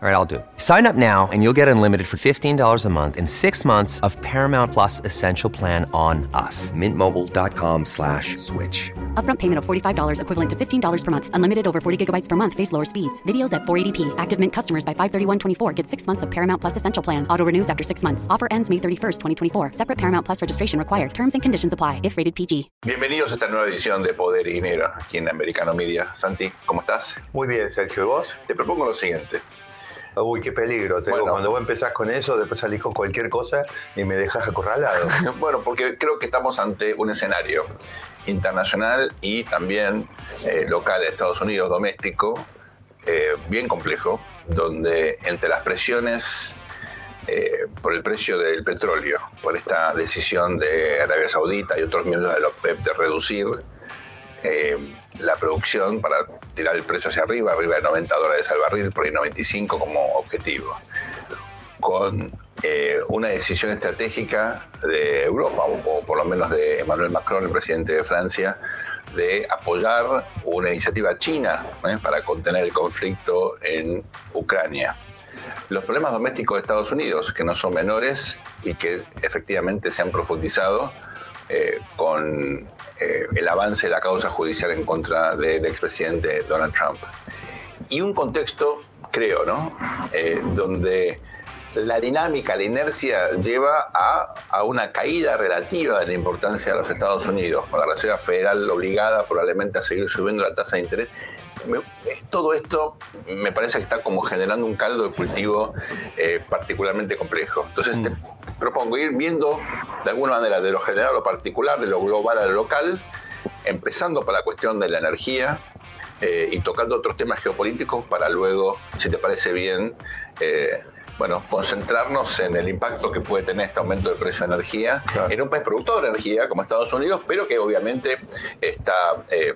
All right, I'll do. it. Sign up now and you'll get unlimited for $15 a month and six months of Paramount Plus Essential Plan on us. Mintmobile.com slash switch. Upfront payment of $45 equivalent to $15 per month. Unlimited over 40 gigabytes per month. Face lower speeds. Videos at 480p. Active Mint customers by 531.24 get six months of Paramount Plus Essential Plan. Auto renews after six months. Offer ends May 31st, 2024. Separate Paramount Plus registration required. Terms and conditions apply if rated PG. Bienvenidos a esta nueva edición de Poder y Dinero aquí en Americano Media. Santi, ¿cómo estás? Muy bien, Sergio, ¿y vos? Te propongo lo siguiente. Uy, qué peligro. Te digo, Bueno. cuando vos empezás con eso, después salís con cualquier cosa y me dejas acorralado. Bueno, porque creo que estamos ante un escenario internacional y también eh, local en Estados Unidos, doméstico, eh, bien complejo, donde entre las presiones eh, por el precio del petróleo, por esta decisión de Arabia Saudita y otros miembros de la OPEP de reducir eh, la producción para tirar el precio hacia arriba, arriba de 90 dólares al barril, por ahí 95 como objetivo, con eh, una decisión estratégica de Europa, o por lo menos de Emmanuel Macron, el presidente de Francia, de apoyar una iniciativa china ¿eh? para contener el conflicto en Ucrania. Los problemas domésticos de Estados Unidos, que no son menores y que efectivamente se han profundizado eh, con eh, el avance de la causa judicial en contra del expresidente Donald Trump. Y un contexto, creo, ¿no? Eh, donde la dinámica, la inercia lleva a, a una caída relativa de la importancia de los Estados Unidos, con la Reserva Federal obligada probablemente a seguir subiendo la tasa de interés. Me- todo esto me parece que está como generando un caldo de cultivo eh, particularmente complejo. Entonces te propongo ir viendo de alguna manera de lo general a lo particular, de lo global a lo local, empezando por la cuestión de la energía eh, y tocando otros temas geopolíticos para luego, si te parece bien, eh, bueno, concentrarnos en el impacto que puede tener este aumento del precio de energía Claro. en un país productor de energía como Estados Unidos, pero que obviamente está eh,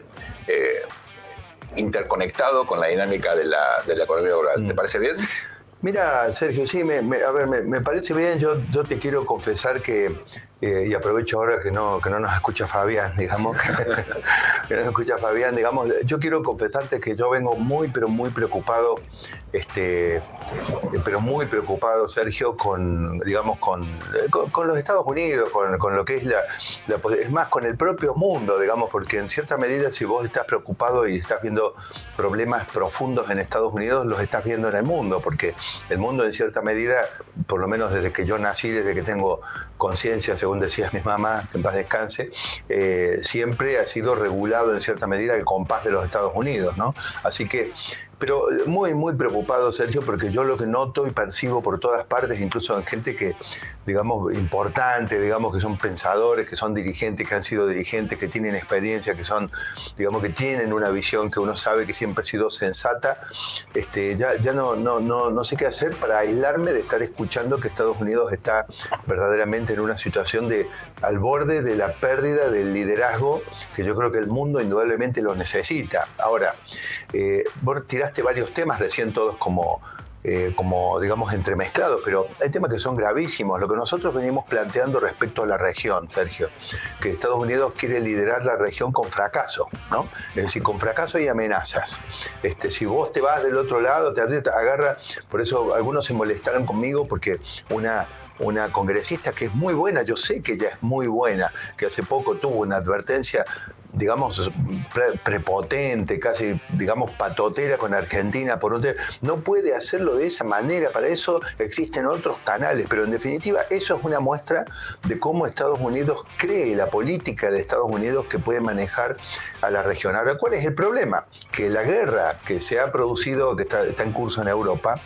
interconectado con la dinámica de la, de la economía global. ¿Te parece bien? Mira, Sergio, sí, me, me- a ver, me, me parece bien. Yo, yo te quiero confesar que, eh, y aprovecho ahora que no, que no nos escucha Fabián, digamos, que no nos escucha Fabián, digamos, yo quiero confesarte que yo vengo muy, pero muy preocupado, este, pero muy preocupado, Sergio, con, digamos, con, eh, con, con los Estados Unidos, con, con lo que es la, la es más, con el propio mundo, digamos, porque en cierta medida si vos estás preocupado y estás viendo problemas profundos en Estados Unidos, los estás viendo en el mundo, porque el mundo en cierta medida, por lo menos desde que yo nací, desde que tengo conciencia, según decías mi mamá, que en paz descanse, eh, siempre ha sido regulado en cierta medida el compás de los Estados Unidos, ¿no? Así que pero muy, muy preocupado, Sergio, porque yo lo que noto y percibo por todas partes, incluso en gente que, digamos, importante, digamos, que son pensadores, que son dirigentes, que han sido dirigentes, que tienen experiencia, que son, digamos, que tienen una visión que uno sabe que siempre ha sido sensata, este, ya, ya no, no, no, no sé qué hacer para aislarme de estar escuchando que Estados Unidos está verdaderamente en una situación de al borde de la pérdida del liderazgo que yo creo que el mundo indudablemente lo necesita. Ahora, eh, vos tiraste varios temas recién todos como, eh, como digamos, entremezclados, pero hay temas que son gravísimos. Lo que nosotros venimos planteando respecto a la región, Sergio, que Estados Unidos quiere liderar la región con fracaso, ¿no? Es decir, con fracaso y amenazas. Este, si vos te vas del otro lado, te agarra, por eso algunos se molestaron conmigo porque una una congresista que es muy buena, yo sé que ella es muy buena, que hace poco tuvo una advertencia digamos, pre- prepotente, casi, digamos, patotera con Argentina por un. No puede hacerlo de esa manera, para eso existen otros canales, pero en definitiva eso es una muestra de cómo Estados Unidos cree la política de Estados Unidos que puede manejar a la región. Ahora, ¿cuál es el problema? Que la guerra que se ha producido, que está, en curso en Europa,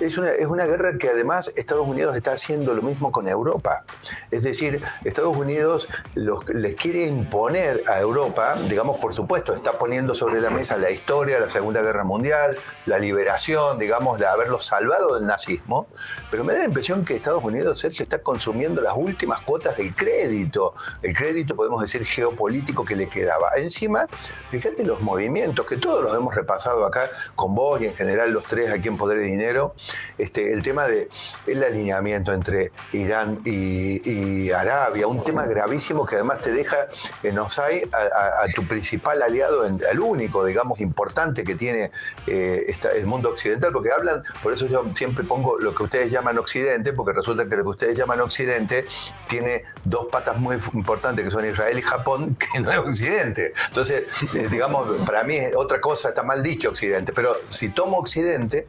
es una, es una guerra que además Estados Unidos está haciendo lo mismo con Europa. Es decir, Estados Unidos les quiere imponer a Europa Europa, digamos, por supuesto, está poniendo sobre la mesa la historia de la Segunda Guerra Mundial, la liberación, digamos, de haberlo salvado del nazismo, pero me da la impresión que Estados Unidos, Sergio, está consumiendo las últimas cuotas del crédito, el crédito, podemos decir, geopolítico que le quedaba. Encima, fíjate los movimientos, que todos los hemos repasado acá con vos y en general los tres aquí en Poder y Dinero, este, el tema del el alineamiento entre Irán y, Arabia, un tema gravísimo que además te deja en offside tu principal aliado, al único, digamos, importante que tiene eh, el mundo occidental, porque hablan, por eso yo siempre pongo lo que ustedes llaman Occidente, porque resulta que lo que ustedes llaman Occidente tiene dos patas muy importantes, que son Israel y Japón, que no es Occidente. Entonces, eh, digamos, para mí otra cosa, está mal dicho Occidente, pero si tomo Occidente,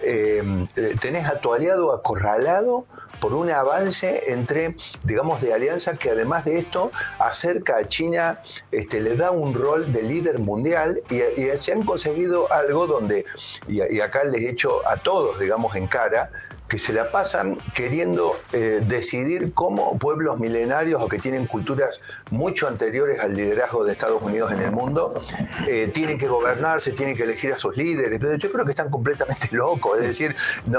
eh, tenés a tu aliado acorralado por un avance entre, digamos, de alianza que además de esto acerca a China, este, le da un rol de líder mundial y, se han conseguido algo donde, y, y acá les echo a todos, digamos, en cara, que se la pasan queriendo eh, decidir cómo pueblos milenarios o que tienen culturas mucho anteriores al liderazgo de Estados Unidos en el mundo eh, tienen que gobernarse, tienen que elegir a sus líderes. Pero yo creo que están completamente locos. Es decir,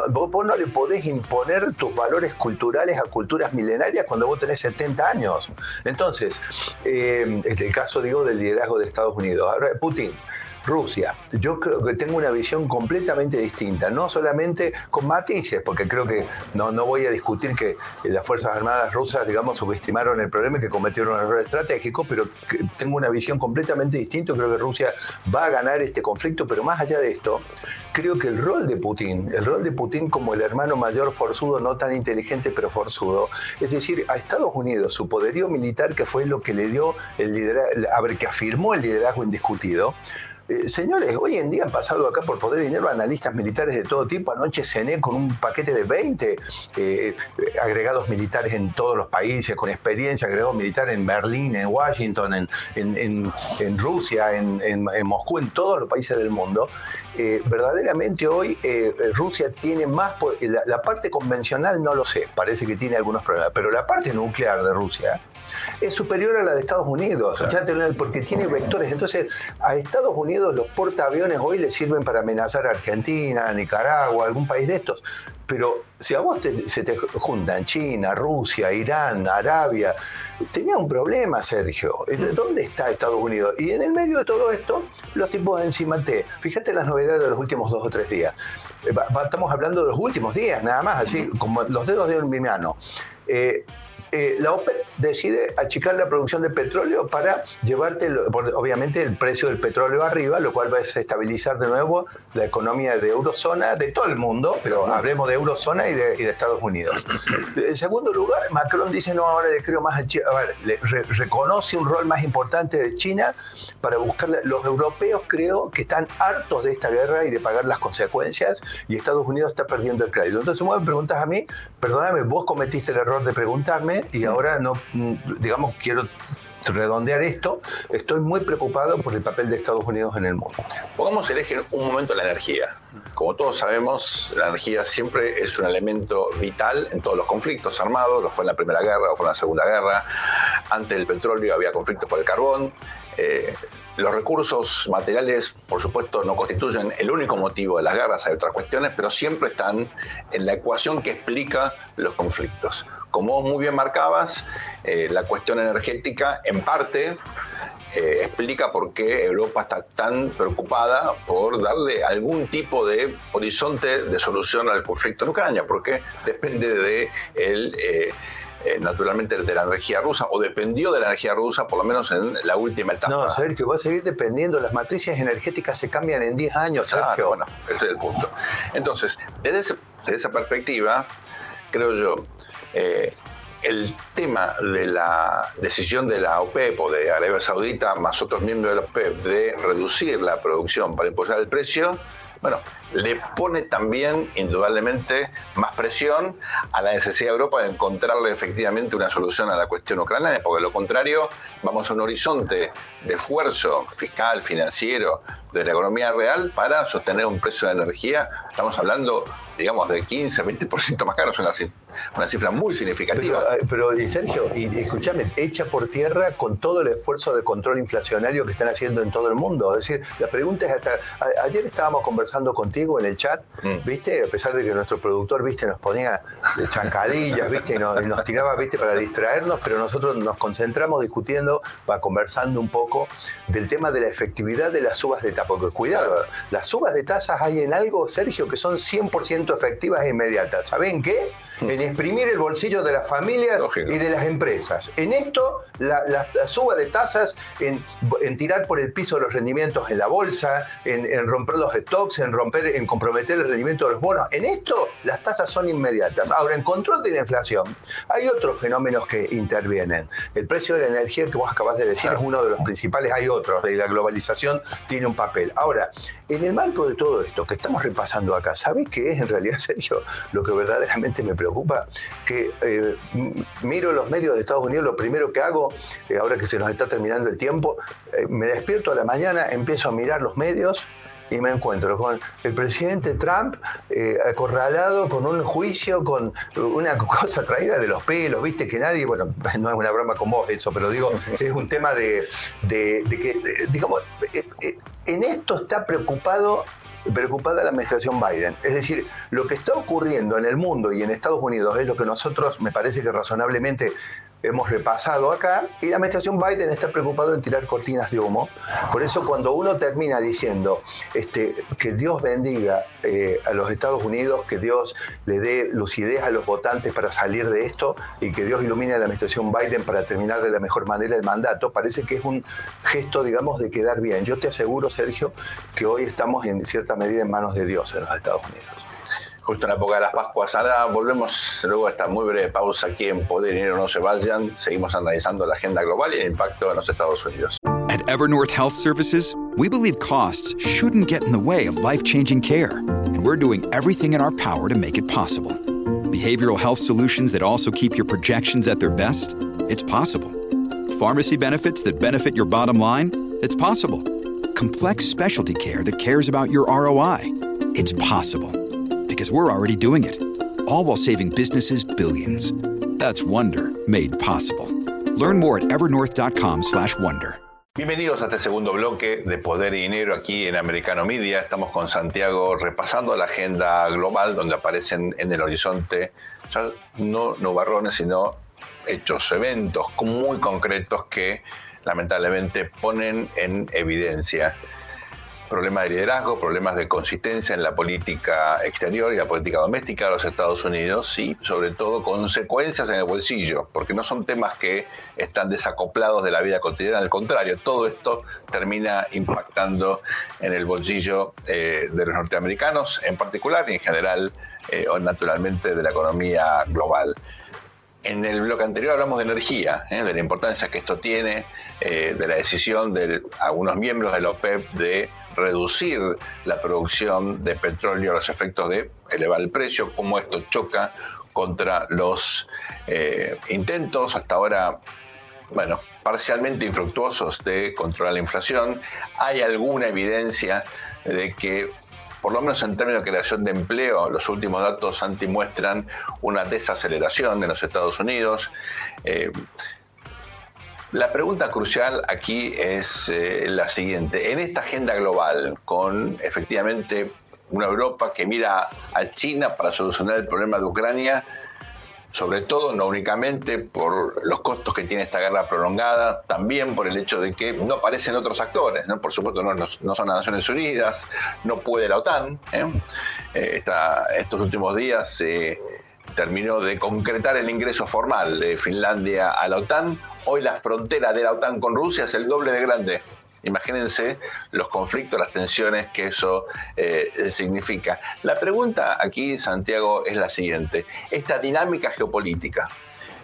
vos, no le podés imponer tus valores culturales a culturas milenarias cuando vos tenés 70 años. Entonces, eh, es el caso, digo, del liderazgo de Estados Unidos. Ahora, Putin Rusia. Yo creo que tengo una visión completamente distinta, no solamente con matices, porque creo que no, no voy a discutir que las Fuerzas Armadas rusas, digamos, subestimaron el problema y que cometieron un error estratégico, pero tengo una visión completamente distinta. Creo que Rusia va a ganar este conflicto, pero más allá de esto, creo que el rol de Putin, el rol de Putin como el hermano mayor forzudo, no tan inteligente, pero forzudo, es decir, a Estados Unidos, su poderío militar, que fue lo que le dio el liderazgo, a ver, que afirmó el liderazgo indiscutido, eh, señores, hoy en día han pasado acá por poder dinero analistas militares de todo tipo. Anoche cené con un paquete de 20 eh, agregados militares en todos los países, con experiencia, agregados militares en Berlín, en Washington, en, Rusia, en, Moscú, en todos los países del mundo. Eh, verdaderamente hoy Rusia tiene más... La, la parte convencional no lo sé, parece que tiene algunos problemas, pero la parte nuclear de Rusia es superior a la de Estados Unidos, porque tiene vectores. Entonces, a Estados Unidos los portaaviones hoy le sirven para amenazar a Argentina, Nicaragua, algún país de estos. Pero si a vos se te juntan China, Rusia, Irán, Arabia, tenía un problema, Sergio. ¿Dónde está Estados Unidos? Y en el medio de todo esto, los tipos encima te. Fíjate las novedades de los últimos dos o tres días. Eh, estamos hablando de los últimos días, nada más, así como los dedos de mi mano. Eh, eh, la OPEP decide achicar la producción de petróleo para llevarte, obviamente, el precio del petróleo arriba, lo cual va a desestabilizar de nuevo la economía de eurozona, de todo el mundo, pero hablemos de eurozona y de, Estados Unidos. En segundo lugar, Macron dice, no, ahora le creo más a China, a ver, le, reconoce un rol más importante de China para buscar, los europeos creo que están hartos de esta guerra y de pagar las consecuencias y Estados Unidos está perdiendo el crédito. Entonces, me preguntas a mí, perdóname, vos cometiste el error de preguntarme, y ahora no, digamos, quiero redondear esto, estoy muy preocupado por el papel de Estados Unidos en el mundo. Pongamos el eje un momento la energía. Como todos sabemos, la energía siempre es un elemento vital en todos los conflictos armados, lo fue en la Primera Guerra, o fue en la Segunda Guerra. Antes del petróleo había conflictos por el carbón. Eh, los recursos materiales, por supuesto, no constituyen el único motivo de las guerras, hay otras cuestiones, pero siempre están en la ecuación que explica los conflictos. Como vos muy bien marcabas, eh, la cuestión energética en parte eh, explica por qué Europa está tan preocupada por darle algún tipo de horizonte de solución al conflicto en Ucrania, porque depende de el... Eh, naturalmente de la energía rusa, o dependió de la energía rusa, por lo menos en la última etapa. No, Sergio, va a seguir dependiendo. Las matrices energéticas se cambian en 10 años, Sergio. bueno, ese es el punto. Entonces, desde, esa perspectiva, creo yo, eh, el tema de la decisión de la OPEP o de Arabia Saudita, más otros miembros de la OPEP, de reducir la producción para impulsar el precio, bueno, le pone también indudablemente más presión a la necesidad de Europa de encontrarle efectivamente una solución a la cuestión ucraniana, porque de lo contrario vamos a un horizonte de esfuerzo fiscal, financiero, de la economía real para sostener un precio de energía estamos hablando, digamos, de 15, 20% más caro, es una, cifra muy significativa. Pero, pero Sergio, y, escúchame, echa por tierra con todo el esfuerzo de control inflacionario que están haciendo en todo el mundo. Es decir, la pregunta es hasta, ayer estábamos conversando contigo en el chat, mm. ¿viste? A pesar de que nuestro productor, ¿viste? Nos ponía chancadillas, ¿viste? Y nos, nos tiraba, ¿viste? Para distraernos, pero nosotros nos concentramos discutiendo, va conversando un poco del tema de la efectividad de las subas de tasa. Porque cuidado, las subas de tasas hay en algo, Sergio, que son 100% efectivas e inmediatas. ¿Saben qué? En exprimir el bolsillo de las familias y de las empresas. En esto, la, suba de tasas, en, tirar por el piso los rendimientos en la bolsa, en, romper los stocks, en romper, en comprometer el rendimiento de los bonos. En esto, las tasas son inmediatas. Ahora, en control de la inflación, hay otros fenómenos que intervienen. El precio de la energía que vos acabas de decir es uno de los principales, hay otros, la globalización tiene un papel. Ahora, en el marco de todo esto que estamos repasando acá, ¿sabés qué es en realidad, Sergio, lo que verdaderamente me preocupa? Que eh, miro los medios de Estados Unidos, lo primero que hago, eh, ahora que se nos está terminando el tiempo, eh, me despierto a la mañana, empiezo a mirar los medios, y me encuentro con el presidente Trump acorralado con un juicio, con una cosa traída de los pelos, viste que nadie, bueno, no es una broma con vos eso, pero digo, es un tema de, de que, digamos, en esto está preocupado preocupada la administración Biden. Es decir, lo que está ocurriendo en el mundo y en Estados Unidos es lo que nosotros, me parece que razonablemente hemos repasado acá, y la administración Biden está preocupado en tirar cortinas de humo. Por eso cuando uno termina diciendo este, que Dios bendiga eh, a los Estados Unidos, que Dios le dé lucidez a los votantes para salir de esto y que Dios ilumine a la administración Biden para terminar de la mejor manera el mandato, parece que es un gesto, digamos, de quedar bien. Yo te aseguro, Sergio, que hoy estamos en cierta medida en manos de Dios en los Estados Unidos. Justo en la época de las Pascuas. Ahora volvemos luego a esta muy breve pausa aquí en Poder Dinero No Se Vayan. Seguimos analizando la agenda global y el impacto en los Estados Unidos. At Evernorth Health Services, we believe costs shouldn't get in the way of life-changing care, and we're doing everything in our power to make it possible. Behavioral health solutions that also keep your projections at their best? It's possible. Pharmacy benefits that benefit your bottom line? It's possible. Complex specialty care that cares about your ROI? It's possible because we're already doing it. All while saving businesses billions. That's Wonder made possible. Learn more at evernorth.com/wonder. Bienvenidos a este segundo bloque de Poder y Dinero aquí en Americano Media. Estamos con Santiago repasando la agenda global donde aparecen en el horizonte no nubarrones, sino hechos, eventos muy concretos que lamentablemente ponen en evidencia problemas de liderazgo, problemas de consistencia en la política exterior y la política doméstica de los Estados Unidos y sobre todo consecuencias en el bolsillo, porque no son temas que están desacoplados de la vida cotidiana, al contrario, todo esto termina impactando en el bolsillo eh, de los norteamericanos en particular y en general eh, o naturalmente de la economía global. En el bloque anterior hablamos de energía, ¿eh? de la importancia que esto tiene, de la decisión de algunos miembros de la OPEP de reducir la producción de petróleo a los efectos de elevar el precio, cómo esto choca contra los eh, intentos hasta ahora, bueno, parcialmente infructuosos de controlar la inflación. Hay alguna evidencia de que por lo menos en términos de creación de empleo, los últimos datos antimuestran una desaceleración en los Estados Unidos. Eh, la pregunta crucial aquí es eh, la siguiente. En esta agenda global, con efectivamente una Europa que mira a China para solucionar el problema de Ucrania, sobre todo no únicamente por los costos que tiene esta guerra prolongada, también por el hecho de que no aparecen otros actores, ¿no? por supuesto no, son las Naciones Unidas, no puede la OTAN. ¿eh? Eh, estos últimos días se terminó de concretar el ingreso formal de Finlandia a la OTAN, Hoy la frontera de la OTAN con Rusia es el doble de grande. Imagínense los conflictos, las tensiones que eso eh, significa. La pregunta aquí, Santiago, es la siguiente. Esta dinámica geopolítica,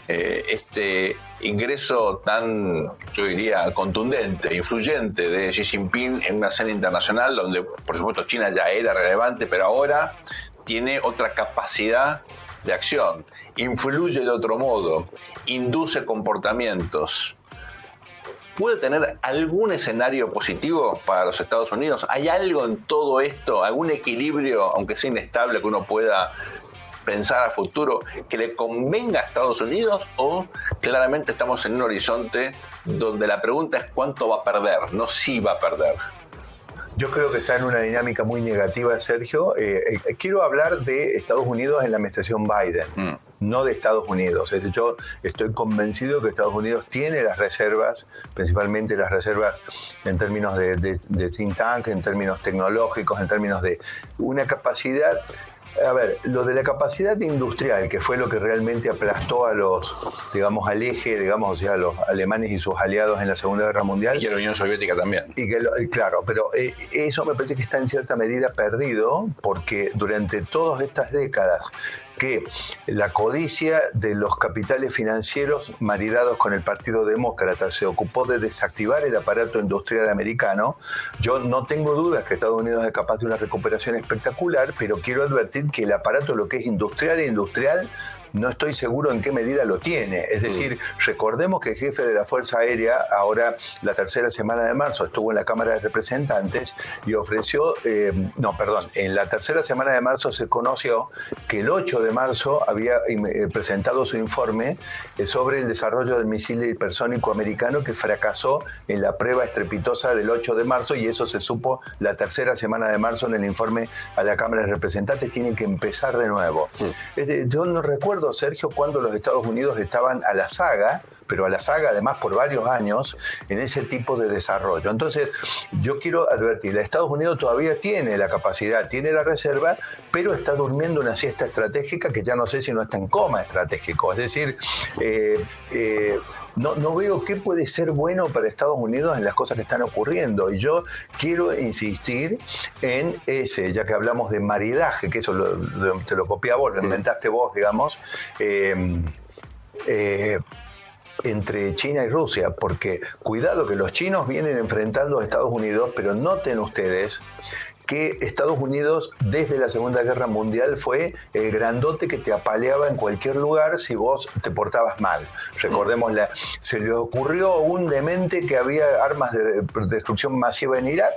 eh, este ingreso tan, yo diría, contundente, influyente de Xi Jinping en una escena internacional donde, por supuesto, China ya era relevante, pero ahora tiene otra capacidad de acción, influye de otro modo, induce comportamientos. puede tener algún escenario positivo para los Estados Unidos? ¿Hay algo en todo esto, algún equilibrio, aunque sea inestable, que uno pueda pensar a futuro que le convenga a Estados Unidos o claramente estamos en un horizonte donde la pregunta es cuánto va a perder, no si va a perder? Yo creo que está en una dinámica muy negativa, Sergio. Eh, eh, quiero hablar de Estados Unidos en la administración Biden, mm. no de Estados Unidos. Es yo estoy convencido que Estados Unidos tiene las reservas, principalmente las reservas en términos de, de think tank, en términos tecnológicos, en términos de una capacidad a ver, lo de la capacidad industrial, que fue lo que realmente aplastó a los, digamos, al eje, digamos, o sea, a los alemanes y sus aliados en la Segunda Guerra Mundial. Y a la Unión Soviética también. Y que, claro, pero eh, eso me parece que está en cierta medida perdido, porque durante todas estas décadas que la codicia de los capitales financieros maridados con el Partido Demócrata se ocupó de desactivar el aparato industrial americano, yo no tengo dudas que Estados Unidos es capaz de una recuperación espectacular, pero quiero advertir que el aparato, lo que es industrial e industrial, no estoy seguro en qué medida lo tiene. Es decir, recordemos que el jefe de la Fuerza Aérea, ahora la tercera semana de marzo, estuvo en la Cámara de Representantes y ofreció, eh, no, perdón, en la tercera semana de marzo se conoció que el 8 de marzo había eh, presentado su informe eh, sobre el desarrollo del misil hipersónico americano que fracasó en la prueba estrepitosa del 8 de marzo y eso se supo la tercera semana de marzo en el informe a la Cámara de Representantes. Tienen que empezar de nuevo. Mm. yo no recuerdo Sergio, cuando los Estados Unidos estaban a la saga, pero a la saga además por varios años, en ese tipo de desarrollo. Entonces, yo quiero advertir, Estados Unidos todavía tiene la capacidad, tiene la reserva, pero está durmiendo una siesta estratégica que ya no sé si no está en coma estratégico. Es decir, eh, eh, no, no, veo qué puede ser bueno para Estados Unidos en las cosas que están ocurriendo. Y yo quiero insistir en ese, ya que hablamos de maridaje, que eso te lo copié vos, lo inventaste vos, digamos. Eh, eh, entre China y Rusia, porque cuidado que los chinos vienen enfrentando a Estados Unidos, pero noten ustedes que Estados Unidos desde la Segunda Guerra Mundial fue el grandote que te apaleaba en cualquier lugar si vos te portabas mal. Recordemos, se le ocurrió un demente que había armas de destrucción masiva en Irak,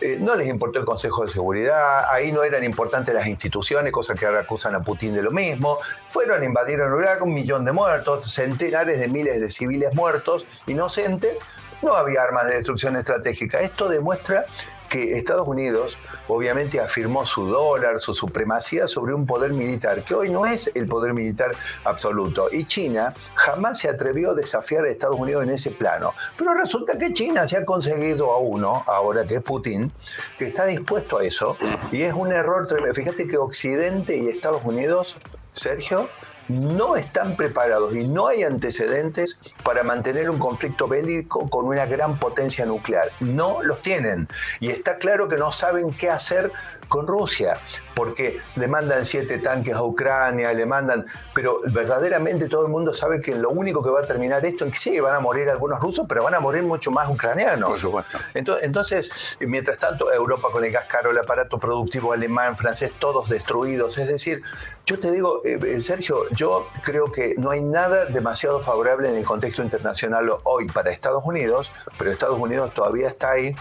eh, no les importó el Consejo de Seguridad, ahí no eran importantes las instituciones, cosa que ahora acusan a Putin de lo mismo, fueron, invadieron Irak, un millón de muertos, centenares de miles de civiles muertos, inocentes, no había armas de destrucción estratégica. Esto demuestra que Estados Unidos obviamente afirmó su dólar, su supremacía sobre un poder militar, que hoy no es el poder militar absoluto. Y China jamás se atrevió a desafiar a Estados Unidos en ese plano. Pero resulta que China se ha conseguido a uno, ahora que es Putin, que está dispuesto a eso. Y es un error tremendo. Fíjate que Occidente y Estados Unidos, Sergio, no están preparados y no hay antecedentes para mantener un conflicto bélico con una gran potencia nuclear. No los tienen. Y está claro que no saben qué hacer con Rusia, porque le mandan siete tanques a Ucrania, le mandan, pero verdaderamente todo el mundo sabe que lo único que va a terminar esto es que sí, van a morir algunos rusos, pero van a morir mucho más ucranianos. Por supuesto. Entonces, entonces, mientras tanto, Europa con el gas caro, el aparato productivo alemán, francés, todos destruidos. Es decir, yo te digo, eh, eh, Sergio, yo creo que no hay nada demasiado favorable en el contexto internacional hoy para Estados Unidos, pero Estados Unidos todavía está ahí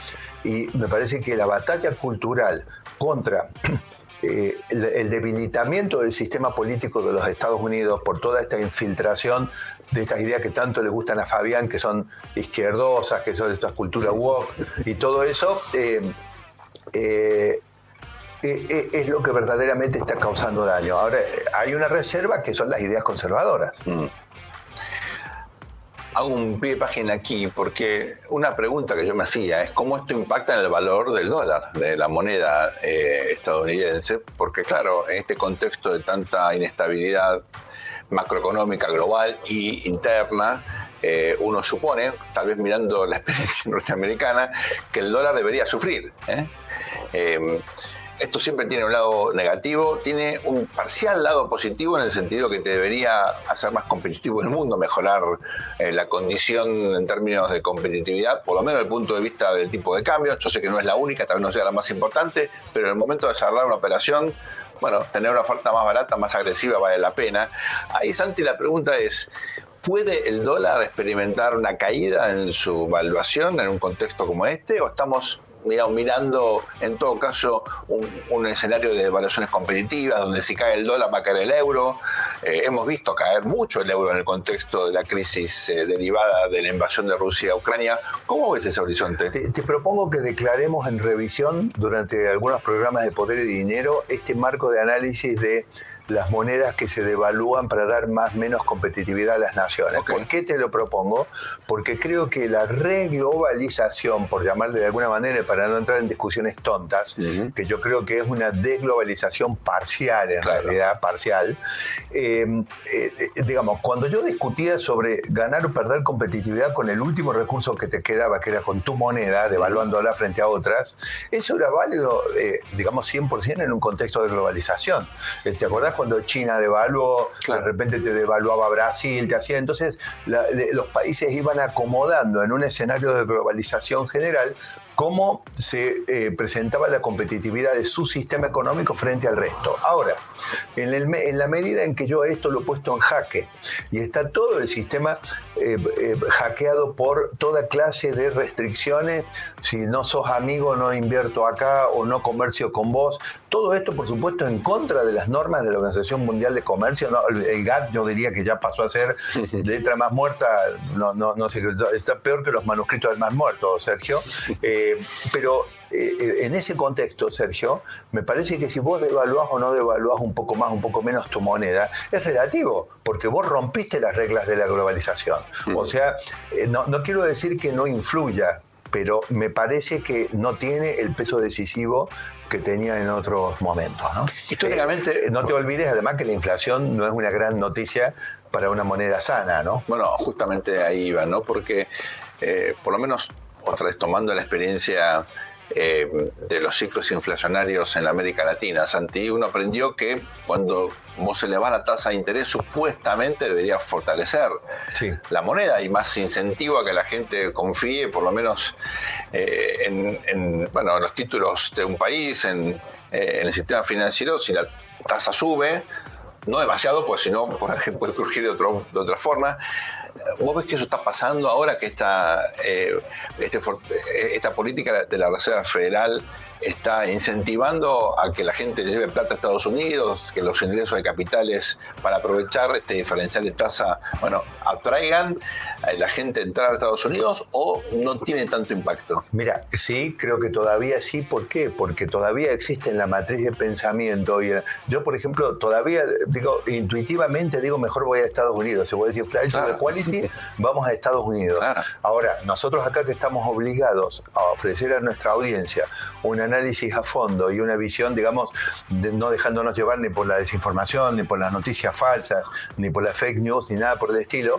y me parece que la batalla cultural contra eh, el, debilitamiento del sistema político de los Estados Unidos por toda esta infiltración de estas ideas que tanto le gustan a Fabián, que son izquierdosas, que son estas culturas woke y todo eso, eh, eh, es lo que verdaderamente está causando daño. Ahora, hay una reserva que son las ideas conservadoras. Mm hago un pie de página aquí porque una pregunta que yo me hacía es cómo esto impacta en el valor del dólar, de la moneda eh, estadounidense, porque claro, en este contexto de tanta inestabilidad macroeconómica global y interna, eh, uno supone, tal vez mirando la experiencia norteamericana, que el dólar debería sufrir. ¿eh? Esto siempre tiene un lado negativo, tiene un parcial lado positivo en el sentido que te debería hacer más competitivo el mundo, mejorar eh, la condición en términos de competitividad, por lo menos desde el punto de vista del tipo de cambio. Yo sé que no es la única, tal vez no sea la más importante, pero en el momento de cerrar una operación, bueno, tener una oferta más barata, más agresiva vale la pena. Ahí, Santi, la pregunta es, ¿Puede el dólar experimentar una caída en su valuación en un contexto como este? ¿O estamos mirando en todo caso un, escenario de evaluaciones competitivas donde si cae el dólar va a caer el euro. Eh, hemos visto caer mucho el euro en el contexto de la crisis eh, derivada de la invasión de Rusia a Ucrania. ¿Cómo ves ese horizonte? te, propongo que declaremos en revisión durante algunos programas de Poder y Dinero este marco de análisis de las monedas que se devalúan para dar más menos competitividad a las naciones. ¿Por qué te lo propongo? Porque creo que la reglobalización, por llamarle de alguna manera, para no entrar en discusiones tontas, que yo creo que es una desglobalización parcial, en realidad, parcial, em, eh, eh, digamos, cuando yo discutía sobre ganar o perder competitividad con el último recurso que te quedaba, que era con tu moneda, devaluándola frente a otras, eso era válido, eh, digamos, 100% en un contexto de globalización. ¿Te acordás cuando China devaluó, de repente te devaluaba Brasil, te hacía. Entonces, los países iban acomodando en un escenario de globalización general cómo se eh, presentaba la competitividad de su sistema económico frente al resto. Ahora, en, la medida en que yo esto lo he puesto en jaque y está todo el sistema eh, eh, hackeado por toda clase de restricciones, si no sos amigo no invierto acá o no comercio con vos, todo esto por supuesto en contra de las normas de la Organización Mundial de Comercio, el GATT yo diría que ya pasó a ser letra más muerta, no, no, no sé, está peor que los manuscritos del más muerto, Sergio. Eh, pero eh, eh, en ese contexto, Sergio, me parece que si vos devaluás o no devaluás un poco más, un poco menos tu moneda, es relativo, porque vos rompiste las reglas de la globalización. O sea, no, quiero decir que no influya, pero me parece que no tiene el peso decisivo que tenía en otros momentos. ¿no? Históricamente. no te olvides además que la inflación no es una gran noticia para una moneda sana, ¿no? Bueno, justamente ahí va, ¿no? Porque por lo menos otra vez tomando la experiencia eh, de los ciclos inflacionarios en la América Latina, Santi, uno aprendió que cuando vos elevás la tasa de interés, supuestamente debería fortalecer la moneda y más incentivo a que la gente confíe, por lo menos eh, en, bueno, los títulos de un país, en, eh, en el sistema financiero, si la tasa sube, no demasiado, pues si no, puede surgir de, de otra forma. ¿Vos ves que eso está pasando ahora que esta, eh, este eh, esta política de la Reserva Federal está incentivando a que la gente lleve plata a Estados Unidos, que los ingresos de capitales para aprovechar este diferencial de tasa, bueno, atraigan a la gente a entrar a Estados Unidos o no tiene tanto impacto? Mira, sí, creo que todavía sí. ¿Por qué? Porque todavía existe en la matriz de pensamiento. Y yo, por ejemplo, todavía digo, intuitivamente digo, mejor voy a Estados Unidos. Se puede decir flight de quality, vamos a Estados Unidos. Ahora, nosotros acá que estamos obligados a ofrecer a nuestra audiencia una análisis a fondo y una visión, digamos, no dejándonos llevar ni por la desinformación, ni por las noticias falsas, ni por la fake news, ni nada por el estilo,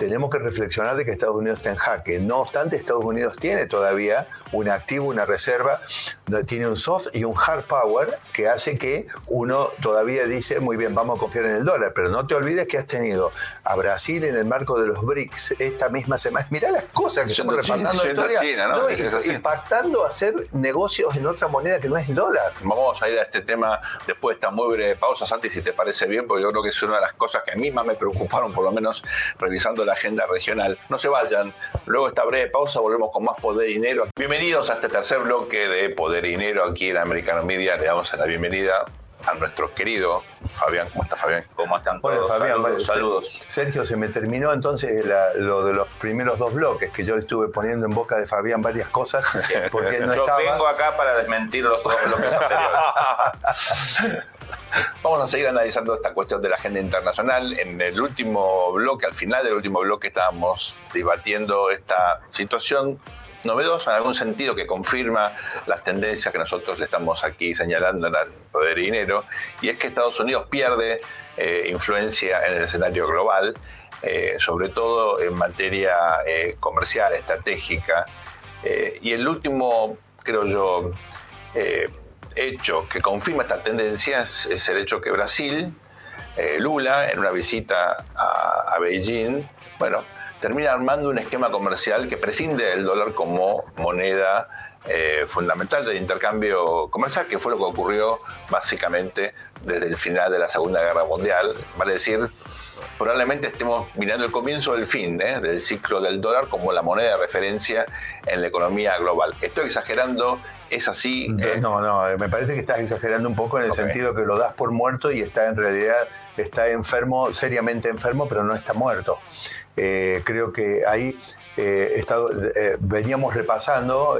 tenemos que reflexionar de que Estados Unidos está en jaque. No obstante, Estados Unidos tiene todavía un activo, una reserva, tiene un soft y un hard power que hace que uno todavía dice, muy bien, vamos a confiar en el dólar, pero no te olvides que has tenido a Brasil en el marco de los BRICS esta misma semana. Mirá las cosas que estamos repasando en historia, impactando a hacer negocios en otra moneda que no es el dólar. Vamos a ir a este tema después de esta muy breve pausa, Santi, si te parece bien, porque yo creo que es una de las cosas que a mí más me preocuparon, por lo menos revisando la agenda regional. No se vayan, luego esta breve pausa volvemos con más Poder y Dinero. Bienvenidos a este tercer bloque de Poder y Dinero aquí en Americano Media. Le damos la bienvenida a nuestro querido Fabián. ¿Cómo está Fabián? ¿Cómo están todos? Fabián, saludos, Sergio, se me terminó entonces lo de los primeros dos bloques, que yo estuve poniendo en boca de Fabián varias cosas. Porque no yo vengo acá para desmentir los dos bloques anteriores. Vamos a seguir analizando esta cuestión de la agenda internacional. En el último bloque, al final del último bloque, estábamos debatiendo esta situación novedosa en algún sentido que confirma las tendencias que nosotros le estamos aquí señalando en el poder y dinero, y es que Estados Unidos pierde eh, influencia en el escenario global, eh, sobre todo en materia eh, comercial, estratégica. y el último, creo yo, hecho que confirma esta tendencia es, el hecho que Brasil, eh, Lula, en una visita a, Beijing, bueno, termina armando un esquema comercial que prescinde del dólar como moneda eh, fundamental del intercambio comercial, que fue lo que ocurrió básicamente desde el final de la Segunda Guerra Mundial. Vale decir, probablemente estemos mirando el comienzo del fin ¿eh? del ciclo del dólar como la moneda de referencia en la economía global. Estoy exagerando, es así. Eh, no, no, me parece que estás exagerando un poco en el sentido que lo das por muerto y está en realidad, está enfermo, seriamente enfermo, pero no está muerto. creo que ahí estado, veníamos repasando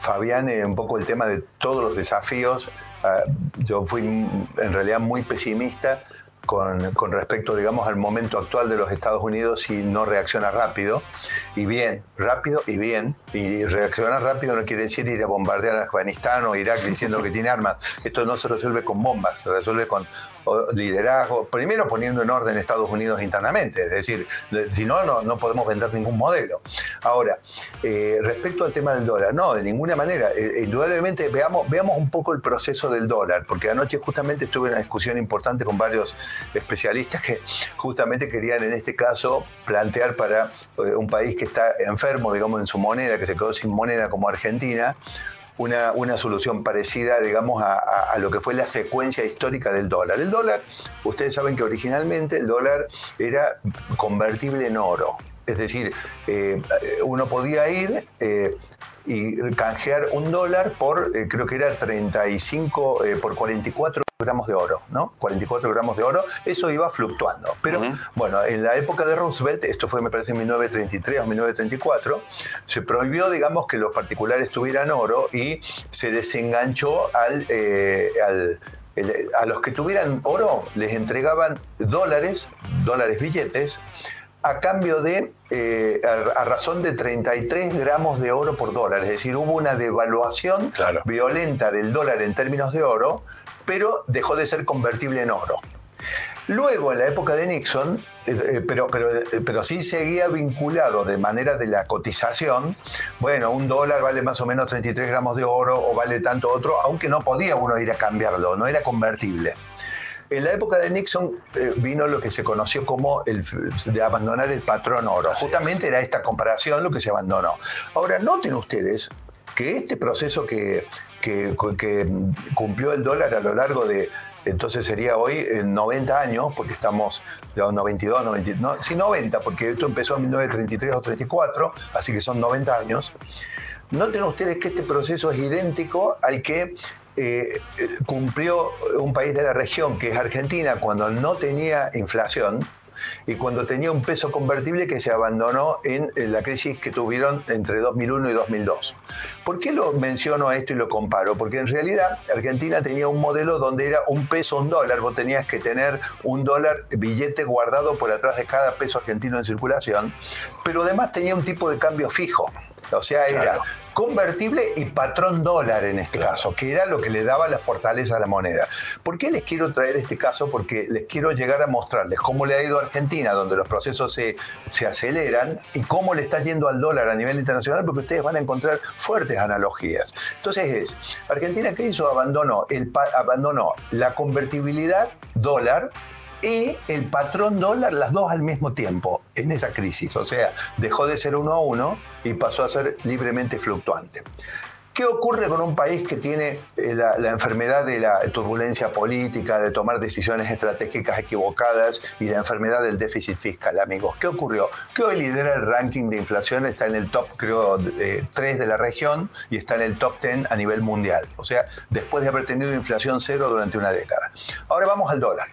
Fabián, un poco el tema de todos los desafíos. Ah, yo fui en realidad muy pesimista con, con, respecto, digamos, al momento actual de los Estados Unidos si no reacciona rápido y bien, rápido y bien. Y reaccionar rápido no quiere decir ir a bombardear a Afganistán o Irak diciendo que tiene armas. Esto no se resuelve con bombas, se resuelve con liderazgo, primero poniendo en orden Estados Unidos internamente, es decir, si no, no, podemos vender ningún modelo. Ahora, eh, respecto al tema del dólar, no, de ninguna manera. Eh, indudablemente, veamos, veamos un poco el proceso del dólar, porque anoche justamente estuve en una discusión importante con varios especialistas que justamente querían en este caso plantear para eh, un país que está enfermo, digamos, en su moneda, que se quedó sin moneda como Argentina, una, una, solución parecida, digamos, a, lo que fue la secuencia histórica del dólar. El dólar, ustedes saben que originalmente el dólar era convertible en oro. Es decir, eh, uno podía ir eh, y canjear un dólar por, creo que era 35, por 44 gramos de oro, ¿no? 44 gramos de oro, eso iba fluctuando. Pero bueno, en la época de Roosevelt, esto fue me parece en 1933 o 1934, se prohibió, digamos, que los particulares tuvieran oro y se desenganchó al, eh, a los que tuvieran oro les entregaban dólares, dólares billetes, a cambio de, eh, a, razón de 33 gramos de oro por dólar. Es decir, hubo una devaluación violenta del dólar en términos de oro, pero dejó de ser convertible en oro. Luego, en la época de Nixon, eh, eh, pero, pero, pero sí seguía vinculado de manera de la cotización, bueno, un dólar vale más o menos 33 gramos de oro o vale tanto otro, aunque no podía uno ir a cambiarlo, no era convertible. En la época de Nixon vino lo que se conoció como el, de abandonar el patrón oro. Justamente era esta comparación lo que se abandonó. Ahora, noten ustedes que este proceso que, que, cumplió el dólar a lo largo de, entonces sería hoy en 90 años, porque estamos de 92, 90, no, sí 90, porque esto empezó en 1933 o 34, así que son 90 años. Noten ustedes que este proceso es idéntico al que eh, cumplió un país de la región, que es Argentina, cuando no tenía inflación, y cuando tenía un peso convertible que se abandonó en, la crisis que tuvieron entre 2001 y 2002. ¿Por qué lo menciono esto y lo comparo? Porque en realidad Argentina tenía un modelo donde era un peso, un dólar, vos tenías que tener un dólar billete guardado por atrás de cada peso argentino en circulación, pero además tenía un tipo de cambio fijo. O sea, era convertible y patrón dólar en este caso, que era lo que le daba la fortaleza a la moneda. ¿Por qué les quiero traer este caso? Porque les quiero llegar a mostrarles cómo le ha ido a Argentina, donde los procesos se, se aceleran, y cómo le está yendo al dólar a nivel internacional, porque ustedes van a encontrar fuertes analogías. Entonces es, Argentina, ¿qué hizo? Abandonó, el, abandonó la convertibilidad dólar y el patrón dólar, las dos al mismo tiempo, en esa crisis. O sea, dejó de ser uno a uno y pasó a ser libremente fluctuante. ¿Qué ocurre con un país que tiene eh, la, enfermedad de la turbulencia política, de tomar decisiones estratégicas equivocadas y la enfermedad del déficit fiscal, amigos? ¿Qué ocurrió? Que hoy lidera el ranking de inflación, está en el top, creo, 3 de la región y está en el top 10 a nivel mundial. O sea, después de haber tenido inflación cero durante una década. Ahora vamos al dólar.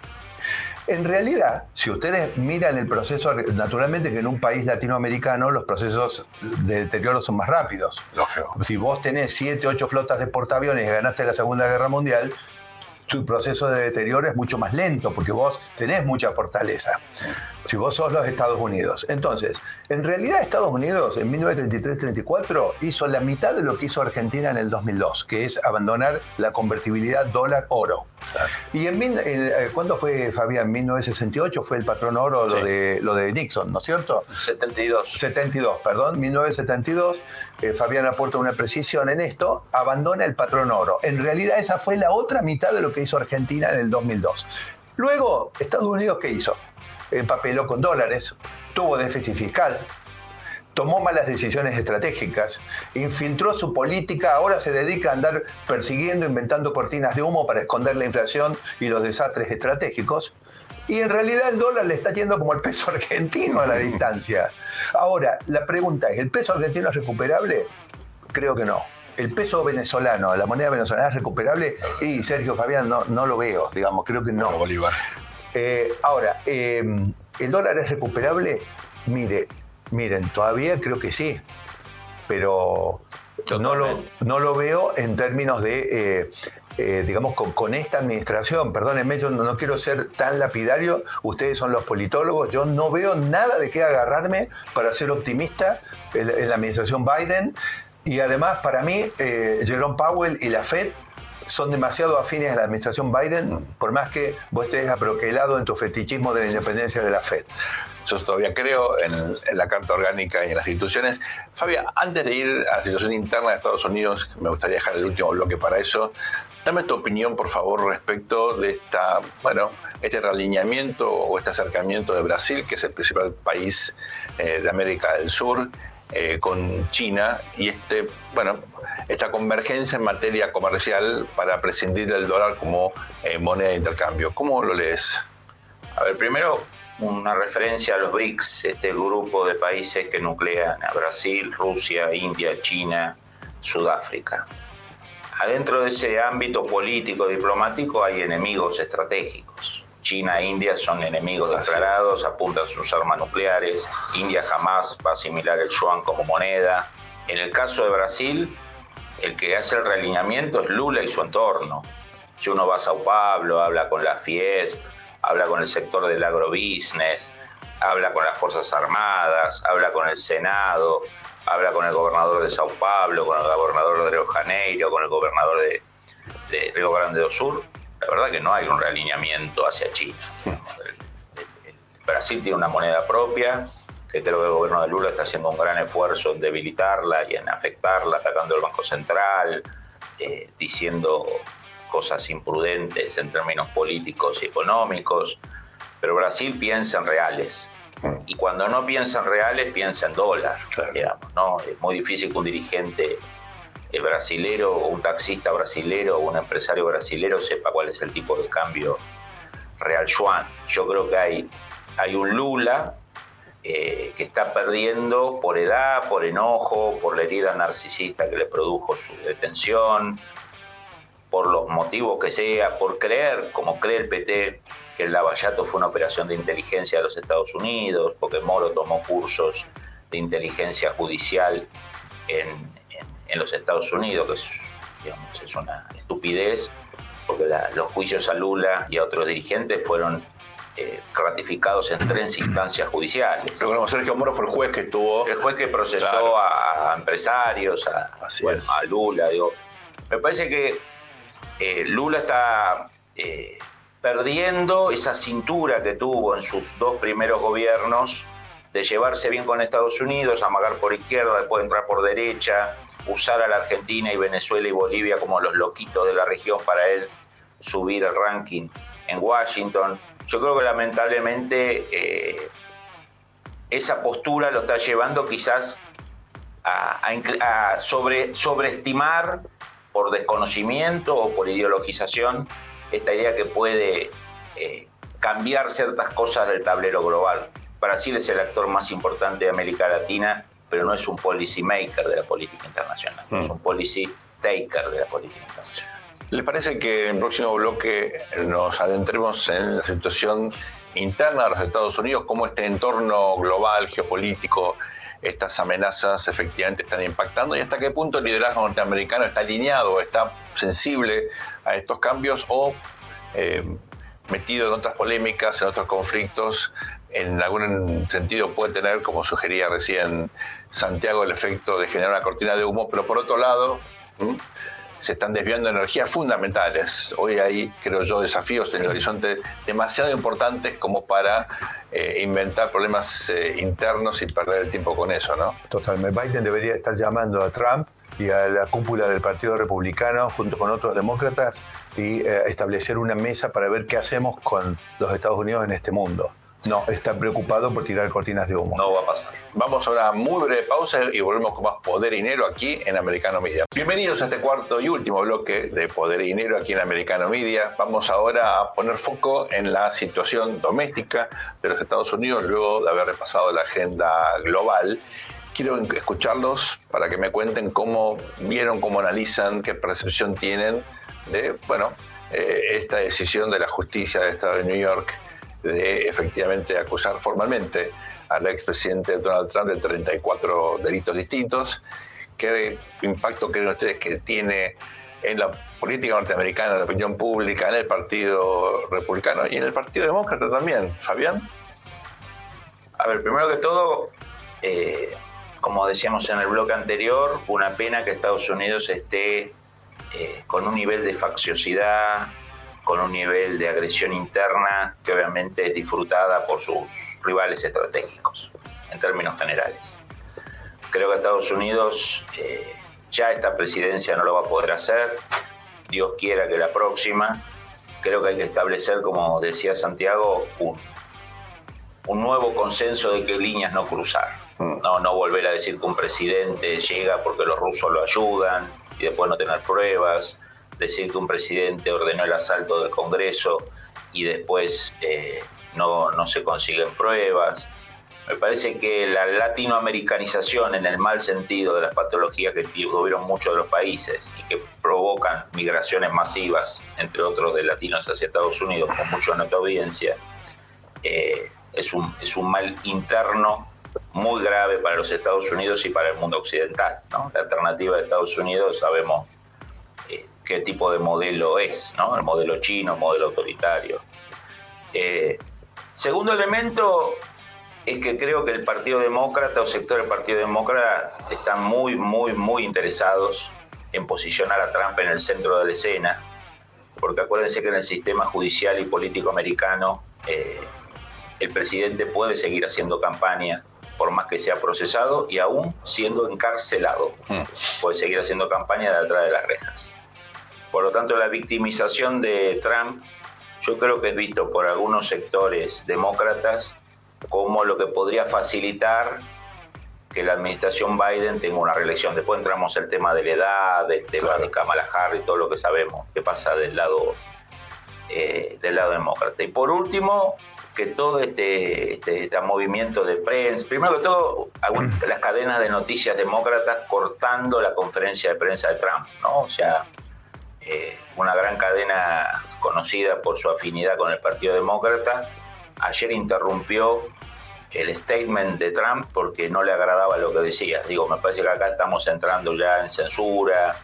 En realidad, si ustedes miran el proceso, naturalmente que en un país latinoamericano los procesos de deterioro son más rápidos. Si vos tenés 7, 8 flotas de portaaviones y ganaste la Segunda Guerra Mundial, tu proceso de deterioro es mucho más lento porque vos tenés mucha fortaleza. Si vos sos los Estados Unidos. Entonces, en realidad Estados Unidos en 1933-34 hizo la mitad de lo que hizo Argentina en el 2002, que es abandonar la convertibilidad dólar-oro. Y en, mil- en, eh, ¿cuándo fue, Fabián? 1968 fue el patrón oro lo, de, lo de Nixon, ¿no es cierto? 72. 72, perdón, 1972, eh, Fabián aporta una precisión en esto, abandona el patrón oro. En realidad esa fue la otra mitad de lo que hizo Argentina en el 2002. Luego, Estados Unidos, ¿qué hizo? Empapeló con dólares, tuvo déficit fiscal, tomó malas decisiones estratégicas, infiltró su política, ahora se dedica a andar persiguiendo, inventando cortinas de humo para esconder la inflación y los desastres estratégicos. Y en realidad el dólar le está yendo como el peso argentino a la distancia. Ahora, la pregunta es, ¿el peso argentino es recuperable? Creo que no. ¿El peso venezolano, la moneda venezolana es recuperable? Y Sergio Fabián, no, no lo veo, digamos, creo que no. Bolívar. Eh, ahora, eh, ¿el dólar es recuperable? Mire, miren, todavía creo que sí, pero no lo, no lo veo en términos de, eh, eh, digamos, con, con esta administración. Perdónenme, yo no, no quiero ser tan lapidario, ustedes son los politólogos, yo no veo nada de qué agarrarme para ser optimista en, en la administración Biden. Y además, para mí, eh, Jerome Powell y la Fed son demasiado afines a la administración Biden, por más que vos estés aproquelado en tu fetichismo de la independencia de la Fed. Yo todavía creo en, en la Carta Orgánica y en las instituciones. Fabia, antes de ir a la situación interna de Estados Unidos, me gustaría dejar el último bloque para eso. Dame tu opinión, por favor, respecto de esta, bueno, este realineamiento o este acercamiento de Brasil, que es el principal país eh, de América del Sur, eh, con China y este, bueno, esta convergencia en materia comercial para prescindir del dólar como eh, moneda de intercambio. ¿Cómo lo lees? A ver, primero una referencia a los BRICS, este grupo de países que nuclean a Brasil, Rusia, India, China, Sudáfrica. Adentro de ese ámbito político diplomático hay enemigos estratégicos. China e India son enemigos declarados, apuntan sus armas nucleares. India jamás va a asimilar el yuan como moneda. En el caso de Brasil, el que hace el realineamiento es Lula y su entorno. Si uno va a Sao Paulo, habla con la Fiesp, habla con el sector del agrobusiness, habla con las Fuerzas Armadas, habla con el Senado, habla con el gobernador de Sao Paulo, con el gobernador de Río Janeiro, con el gobernador de, de Río Grande do Sur. La verdad que no hay un realineamiento hacia China. El- el- el Brasil tiene una moneda propia, que creo que el gobierno de Lula está haciendo un gran esfuerzo en debilitarla y en afectarla, atacando al Banco Central, eh, diciendo cosas imprudentes en términos políticos y económicos. Pero Brasil piensa en reales. Y cuando no piensa en reales, piensa en dólar. Claro. digamos, ¿no? Es muy difícil que un dirigente eh, brasilero o un taxista brasilero o un empresario brasilero sepa cuál es el tipo de cambio real yuan. Yo creo que hay, hay un Lula eh, que está perdiendo por edad, por enojo, por la herida narcisista que le produjo su detención, por los motivos que sea, por creer, como cree el PT, que el Lavallato fue una operación de inteligencia de los Estados Unidos, porque Moro tomó cursos de inteligencia judicial en, en- los Estados Unidos, que es, digamos, es una estupidez, porque la- los juicios a Lula y a otros dirigentes fueron eh, ratificados en tres instancias judiciales. Recordemos, Sergio Moro fue el juez que tuvo... El juez que procesó Claro. a, a empresarios, a, bueno, Lula, digo. Me parece que eh, Lula está eh, perdiendo esa cintura que tuvo en sus dos primeros gobiernos de llevarse bien con Estados Unidos, amagar por izquierda, después entrar por derecha, usar a la Argentina y Venezuela y Bolivia como los loquitos de la región para él subir el ranking en Washington. Yo creo que lamentablemente eh, esa postura lo está llevando quizás a, sobreestimar por desconocimiento o por ideologización esta idea que puede eh, cambiar ciertas cosas del tablero global. Brasil es el actor más importante de América Latina, pero no es un policy maker de la política internacional, es un policy taker de la política internacional. ¿Les parece que en el próximo bloque nos adentremos en la situación interna de los Estados Unidos, cómo este entorno global, geopolítico, estas amenazas efectivamente están impactando y hasta qué punto el liderazgo norteamericano está alineado, está sensible a estos cambios o eh, metido en otras polémicas, en otros conflictos, en algún sentido puede tener, como sugería recién Santiago, el efecto de generar una cortina de humo, pero por otro lado, se están desviando energías fundamentales. Hoy hay, creo yo, desafíos en el horizonte demasiado importantes como para eh, inventar problemas eh, internos y perder el tiempo con eso, ¿no? Totalmente. Biden debería estar llamando a Trump y a la cúpula del Partido Republicano junto con otros demócratas y eh, establecer una mesa para ver qué hacemos con los Estados Unidos en este mundo. No, está preocupado por tirar cortinas de humo. No va a pasar. Vamos a una muy breve pausa y volvemos con más Poder y Dinero aquí en Americano Media. Bienvenidos a este cuarto y último bloque de Poder y Dinero aquí en Americano Media. Vamos ahora a poner foco en la situación doméstica de los Estados Unidos luego de haber repasado la agenda global. Quiero escucharlos para que me cuenten cómo vieron, cómo analizan, qué percepción tienen de, bueno, eh, esta decisión de la justicia del Estado de New York de efectivamente acusar formalmente al expresidente Donald Trump de 34 delitos distintos. ¿Qué impacto creen ustedes que tiene en la política norteamericana, en la opinión pública, en el Partido Republicano y en el Partido Demócrata también? Fabián. A ver, primero que todo, eh, como decíamos en el bloque anterior, una pena que Estados Unidos esté eh, con un nivel de facciosidad, con un nivel de agresión interna que obviamente es disfrutada por sus rivales estratégicos, en términos generales. Creo que Estados Unidos eh, ya esta presidencia no lo va a poder hacer, Dios quiera que la próxima, creo que hay que establecer, como decía Santiago, un, un nuevo consenso de qué líneas no cruzar. Mm. No, no volver a decir que un presidente llega porque los rusos lo ayudan y después no tener pruebas, decir que un presidente ordenó el asalto del Congreso y después eh, no, no se consiguen pruebas. Me parece que la latinoamericanización en el mal sentido de las patologías que tuvieron muchos de los países y que provocan migraciones masivas, entre otros de latinos hacia Estados Unidos, con mucho en audiencia, eh, es, un, es un mal interno muy grave para los Estados Unidos y para el mundo occidental. La alternativa de Estados Unidos sabemos qué tipo de modelo es, ¿no? El modelo chino, el modelo autoritario. Eh, segundo elemento es que creo que el Partido Demócrata o sector del Partido Demócrata están muy, muy, muy interesados en posicionar a Trump en el centro de la escena, porque acuérdense que en el sistema judicial y político americano eh, el presidente puede seguir haciendo campaña por más que sea procesado y aún siendo encarcelado. Hmm. Puede seguir haciendo campaña de atrás de las rejas. Por lo tanto, la victimización de Trump yo creo que es visto por algunos sectores demócratas como lo que podría facilitar que la administración Biden tenga una reelección. Después entramos el tema de la edad, del tema de Kamala Harris, todo lo que sabemos que pasa del lado, eh, del lado demócrata. Y por último, que todo este, este, este, movimiento de prensa, primero que todo, las cadenas de noticias demócratas cortando la conferencia de prensa de Trump, ¿no? O sea, eh, una gran cadena conocida por su afinidad con el Partido Demócrata, ayer interrumpió el statement de Trump porque no le agradaba lo que decía. Digo, me parece que acá estamos entrando ya en censura,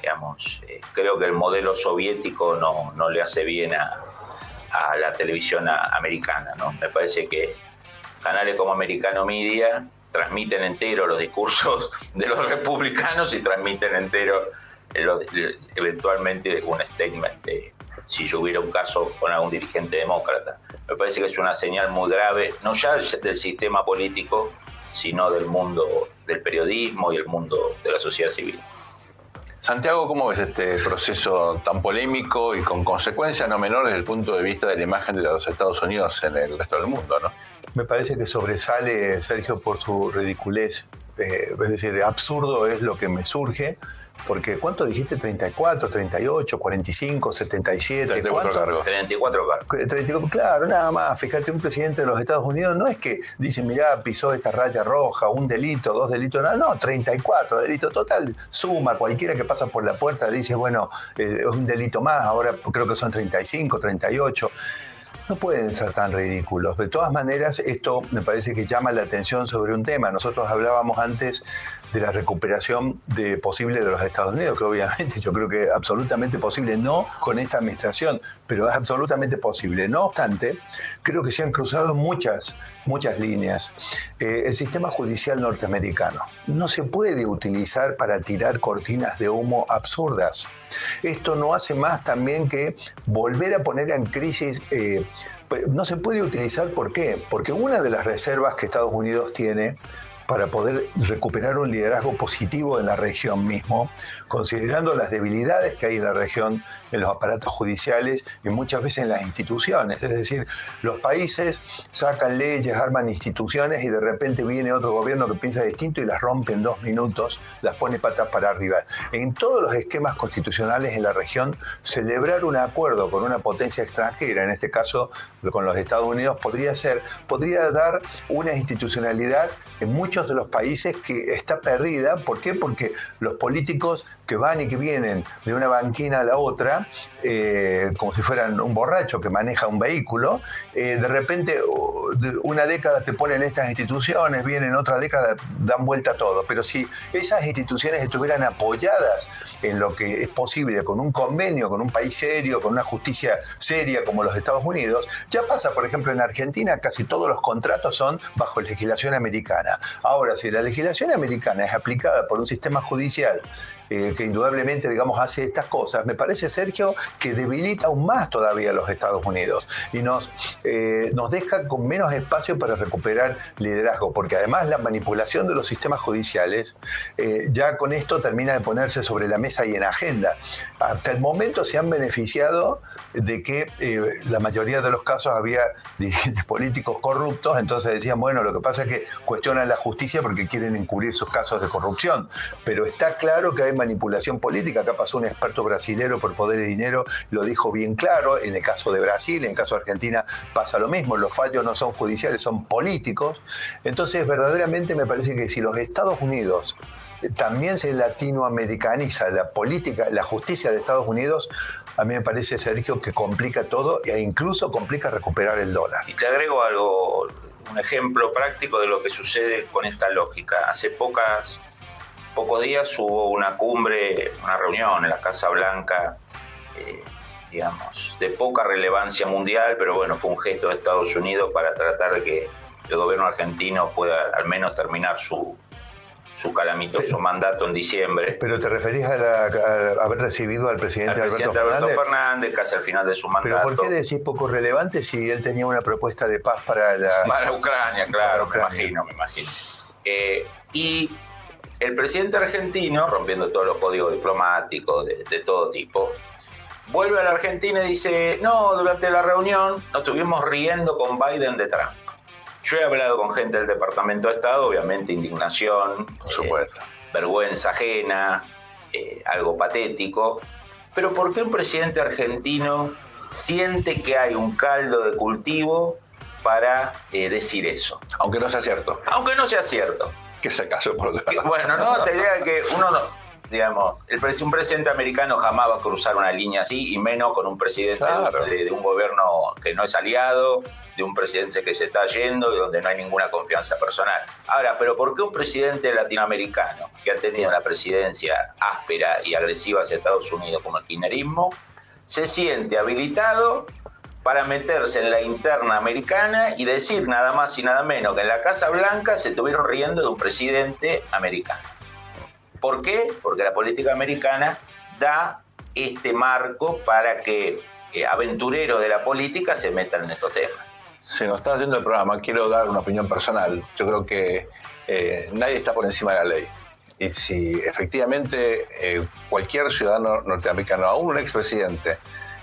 digamos, eh, creo que el modelo soviético no, no le hace bien a, la televisión americana, ¿no? Me parece que canales como Americano Media transmiten entero los discursos de los republicanos y transmiten entero eventualmente un statement de si yo hubiera un caso con algún dirigente demócrata. Me parece que es una señal muy grave, no ya del sistema político, sino del mundo del periodismo y el mundo de la sociedad civil. Santiago, ¿cómo ves este proceso tan polémico y con consecuencias no menores desde el punto de vista de la imagen de los Estados Unidos en el resto del mundo? ¿no? Me parece que sobresale, Sergio, por su ridiculez. Eh, es decir, absurdo es lo que me surge porque ¿cuánto dijiste? 34, 38, 45, 77. 34 cargos. 34 cargos. claro, nada más. Fíjate, un presidente de los Estados Unidos no es que dice, mirá, pisó esta raya roja, un delito, dos delitos, nada. No, 34 delitos. Total, suma. Cualquiera que pasa por la puerta dice, bueno, eh, es un delito más, ahora creo que son 35, 38 no pueden ser tan ridículos. De todas maneras, esto me parece que llama la atención sobre un tema. Nosotros hablábamos antes de la recuperación de, posible de los Estados Unidos, que obviamente yo creo que absolutamente posible, no con esta administración, pero es absolutamente posible. No obstante, creo que se han cruzado muchas, muchas líneas. Eh, el sistema judicial norteamericano no se puede utilizar para tirar cortinas de humo absurdas. Esto no hace más también que volver a poner en crisis eh, no se puede utilizar, ¿por qué? Porque una de las reservas que Estados Unidos tiene para poder recuperar un liderazgo positivo en la región mismo, considerando las debilidades que hay en la región, en los aparatos judiciales y muchas veces en las instituciones. Es decir, los países sacan leyes, arman instituciones y de repente viene otro gobierno que piensa distinto y las rompe en dos minutos, las pone patas para arriba. En todos los esquemas constitucionales en la región, celebrar un acuerdo con una potencia extranjera, en este caso con los Estados Unidos, podría ser, podría dar una institucionalidad en muchos de los países que está perdida. ¿Por qué? Porque los políticos que van y que vienen de una banquina a la otra, eh, como si fueran un borracho que maneja un vehículo, eh, de repente una década te ponen estas instituciones, vienen otra década, dan vuelta a todo. Pero si esas instituciones estuvieran apoyadas en lo que es posible con un convenio, con un país serio, con una justicia seria como los Estados Unidos, ya pasa, por ejemplo, en Argentina casi todos los contratos son bajo legislación americana. Ahora, si la legislación americana es aplicada por un sistema judicial eh, que indudablemente, digamos, hace estas cosas, me parece, Sergio, que debilita aún más todavía a los Estados Unidos y nos, eh, nos deja con menos espacio para recuperar liderazgo, porque además la manipulación de los sistemas judiciales eh, ya con esto termina de ponerse sobre la mesa y en agenda. Hasta el momento se han beneficiado de que la mayoría de los casos había dirigentes políticos corruptos, entonces decían, bueno, lo que pasa es que cuestionan la justicia porque quieren encubrir sus casos de corrupción, pero está claro que hay manipulación política. Acá pasó un experto brasilero por poder y dinero, lo dijo bien claro. En el caso de Brasil, en el caso de Argentina pasa lo mismo. Los fallos no son judiciales, son políticos. Entonces, verdaderamente me parece que si los Estados Unidos también se latinoamericaniza la política, la justicia de Estados Unidos, a mí me parece, Sergio, que complica todo e incluso complica recuperar el dólar. Y te agrego algo, un ejemplo práctico de lo que sucede con esta lógica. Hace pocas pocos días hubo una cumbre, una reunión en la Casa Blanca, eh, digamos, de poca relevancia mundial, pero bueno, fue un gesto de Estados Unidos para tratar de que el gobierno argentino pueda al menos terminar su, su calamitoso mandato en diciembre. ¿Pero te referís a, haber recibido al presidente, Alberto, Fernández? casi al final de su mandato. ¿Pero por qué decís poco relevante si él tenía una propuesta de paz para la... Para Ucrania, claro, me imagino, me imagino. Eh, y el presidente argentino, rompiendo todos los códigos diplomáticos de, todo tipo, vuelve a la Argentina y dice, no, durante la reunión nos estuvimos riendo con Biden de Trump. Yo he hablado con gente del Departamento de Estado, obviamente indignación, por supuesto, eh, vergüenza ajena, eh, algo patético, pero ¿por qué un presidente argentino siente que hay un caldo de cultivo para eh, decir eso? Aunque no sea cierto. Aunque no sea cierto que se casó por otro Bueno, no, te diría que uno no, digamos, el, un presidente americano jamás va a cruzar una línea así, y menos con un presidente de, un gobierno que no es aliado, de un presidente que se está yendo y donde no hay ninguna confianza personal. Ahora, pero ¿por qué un presidente latinoamericano que ha tenido una presidencia áspera y agresiva hacia Estados Unidos como el kirchnerismo, se siente habilitado para meterse en la interna americana y decir nada más y nada menos que en la Casa Blanca se estuvieron riendo de un presidente americano. ¿Por qué? Porque la política americana da este marco para que eh, aventureros de la política se metan en estos temas. Se nos está haciendo el programa, quiero dar una opinión personal. Yo creo que eh, nadie está por encima de la ley. Y si efectivamente eh, cualquier ciudadano norteamericano, aún un expresidente,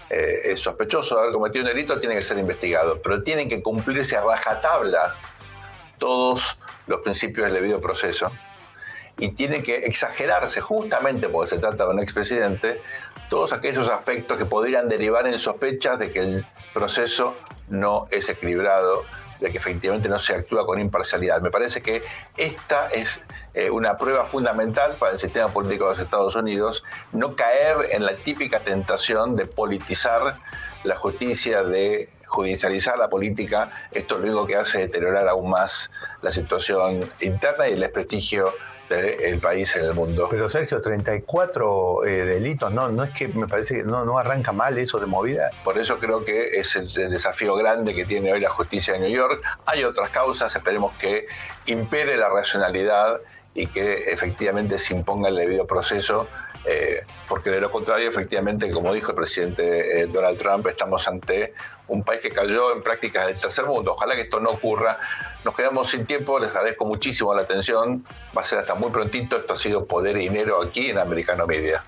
eh, es sospechoso de haber cometido un delito, tiene que ser investigado, pero tienen que cumplirse a rajatabla todos los principios del debido proceso. Y tiene que exagerarse, justamente porque se trata de un expresidente, todos aquellos aspectos que podrían derivar en sospechas de que el proceso no es equilibrado de que efectivamente no se actúa con imparcialidad. Me parece que esta es eh, una prueba fundamental para el sistema político de los Estados Unidos, no caer en la típica tentación de politizar la justicia, de judicializar la política. Esto lo único que hace deteriorar aún más la situación interna y el desprestigio del país en el mundo. Pero Sergio, 34 eh, delitos, no, no es que me parece que no, no arranca mal eso de movida. Por eso creo que es el, desafío grande que tiene hoy la justicia de New York. Hay otras causas, esperemos que impere la racionalidad y que efectivamente se imponga el debido proceso eh, porque de lo contrario, efectivamente, como dijo el presidente eh, Donald Trump, estamos ante un país que cayó en prácticas del tercer mundo. Ojalá que esto no ocurra. Nos quedamos sin tiempo, les agradezco muchísimo la atención. Va a ser hasta muy prontito. Esto ha sido Poder y Dinero aquí en Americano Media.